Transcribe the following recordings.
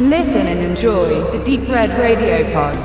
Listen and enjoy the Deep Red Radio Pod.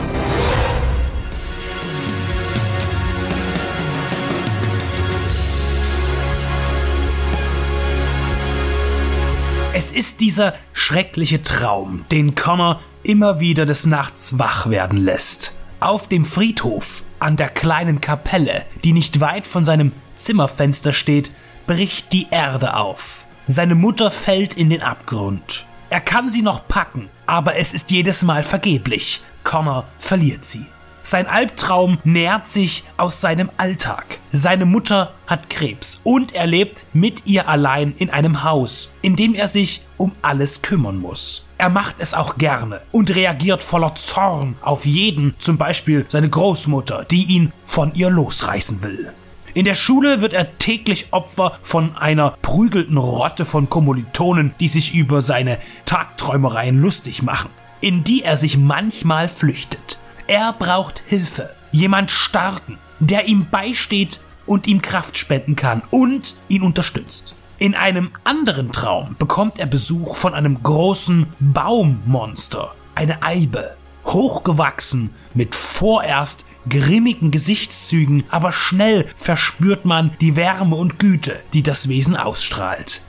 Es ist dieser schreckliche Traum, den Connor immer wieder des Nachts wach werden lässt. Auf dem Friedhof, an der kleinen Kapelle, die nicht weit von seinem Zimmerfenster steht, bricht die Erde auf. Seine Mutter fällt in den Abgrund. Er kann sie noch packen, aber es ist jedes Mal vergeblich. Connor verliert sie. Sein Albtraum nährt sich aus seinem Alltag. Seine Mutter hat Krebs und er lebt mit ihr allein in einem Haus, in dem er sich um alles kümmern muss. Er macht es auch gerne und reagiert voller Zorn auf jeden, zum Beispiel seine Großmutter, die ihn von ihr losreißen will. In der Schule wird er täglich Opfer von einer prügelnden Rotte von Kommilitonen, die sich über seine Tagträumereien lustig machen, in die er sich manchmal flüchtet. Er braucht Hilfe. Jemand Starken, der ihm beisteht und ihm Kraft spenden kann und ihn unterstützt. In einem anderen Traum bekommt er Besuch von einem großen Baummonster, eine Eibe, hochgewachsen, mit vorerst grimmigen Gesichtszügen, aber schnell verspürt man die Wärme und Güte, die das Wesen ausstrahlt.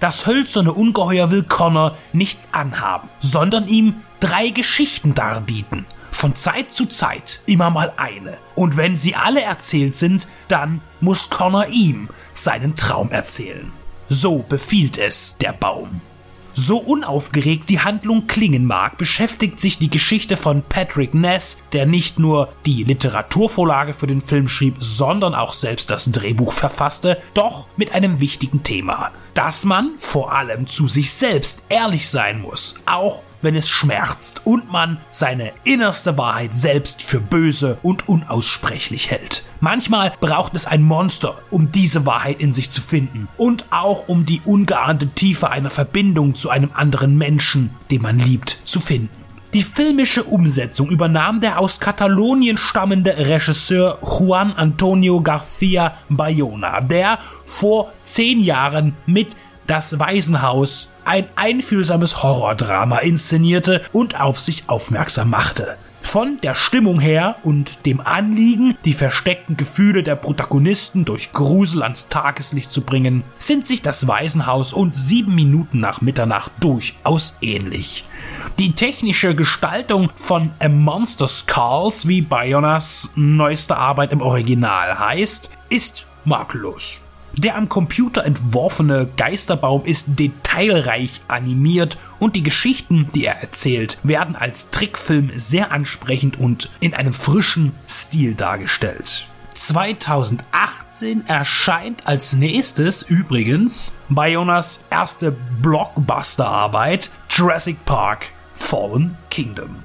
Das hölzerne Ungeheuer will Connor nichts anhaben, sondern ihm drei Geschichten darbieten, von Zeit zu Zeit immer mal eine. Und wenn sie alle erzählt sind, dann muss Connor ihm seinen Traum erzählen. So befiehlt es der Baum. So unaufgeregt die Handlung klingen mag, beschäftigt sich die Geschichte von Patrick Ness, der nicht nur die Literaturvorlage für den Film schrieb, sondern auch selbst das Drehbuch verfasste, doch mit einem wichtigen Thema. Dass man vor allem zu sich selbst ehrlich sein muss, auch wenn es schmerzt und man seine innerste Wahrheit selbst für böse und unaussprechlich hält. Manchmal braucht es ein Monster, um diese Wahrheit in sich zu finden und auch um die ungeahnte Tiefe einer Verbindung zu einem anderen Menschen, den man liebt, zu finden. Die filmische Umsetzung übernahm der aus Katalonien stammende Regisseur Juan Antonio García Bayona, der vor zehn Jahren mit das Waisenhaus ein einfühlsames Horrordrama inszenierte und auf sich aufmerksam machte. Von der Stimmung her und dem Anliegen, die versteckten Gefühle der Protagonisten durch Grusel ans Tageslicht zu bringen, sind sich das Waisenhaus und sieben Minuten nach Mitternacht durchaus ähnlich. Die technische Gestaltung von A Monster Skulls, wie Bayonas neueste Arbeit im Original heißt, ist makellos. Der am Computer entworfene Geisterbaum ist detailreich animiert und die Geschichten, die er erzählt, werden als Trickfilm sehr ansprechend und in einem frischen Stil dargestellt. 2018 erscheint als nächstes übrigens Bayonas erste Blockbuster-Arbeit Jurassic Park Fallen Kingdom.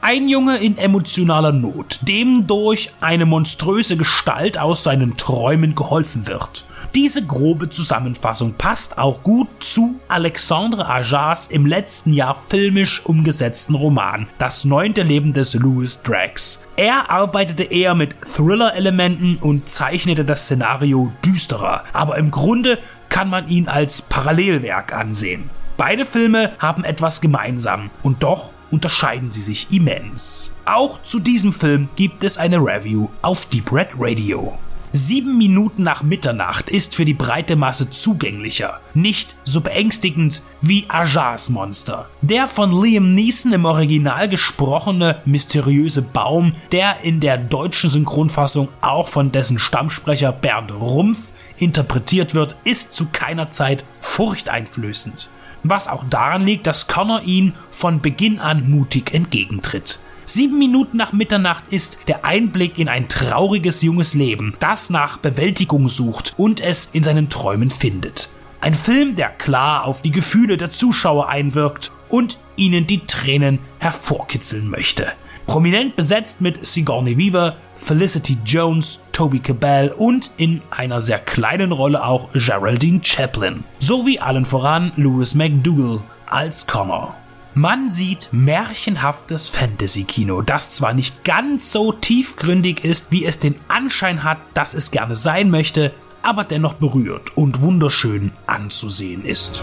Ein Junge in emotionaler Not, dem durch eine monströse Gestalt aus seinen Träumen geholfen wird. Diese grobe Zusammenfassung passt auch gut zu Alexandre Ajas im letzten Jahr filmisch umgesetzten Roman Das neunte Leben des Louis Drax. Er arbeitete eher mit Thriller-Elementen und zeichnete das Szenario düsterer, aber im Grunde kann man ihn als Parallelwerk ansehen. Beide Filme haben etwas gemeinsam und doch unterscheiden sie sich immens. Auch zu diesem Film gibt es eine Review auf Deep Red Radio. Sieben Minuten nach Mitternacht ist für die breite Masse zugänglicher, nicht so beängstigend wie Ajars Monster. Der von Liam Neeson im Original gesprochene mysteriöse Baum, der in der deutschen Synchronfassung auch von dessen Stammsprecher Bernd Rumpf interpretiert wird, ist zu keiner Zeit furchteinflößend. Was auch daran liegt, dass Connor ihn von Beginn an mutig entgegentritt. Sieben Minuten nach Mitternacht ist der Einblick in ein trauriges junges Leben, das nach Bewältigung sucht und es in seinen Träumen findet. Ein Film, der klar auf die Gefühle der Zuschauer einwirkt und ihnen die Tränen hervorkitzeln möchte. Prominent besetzt mit Sigourney Weaver, Felicity Jones, Toby Cabell und in einer sehr kleinen Rolle auch Geraldine Chaplin, sowie allen voran Louis McDougall als Connor. Man sieht märchenhaftes Fantasy-Kino, das zwar nicht ganz so tiefgründig ist, wie es den Anschein hat, dass es gerne sein möchte, aber dennoch berührt und wunderschön anzusehen ist.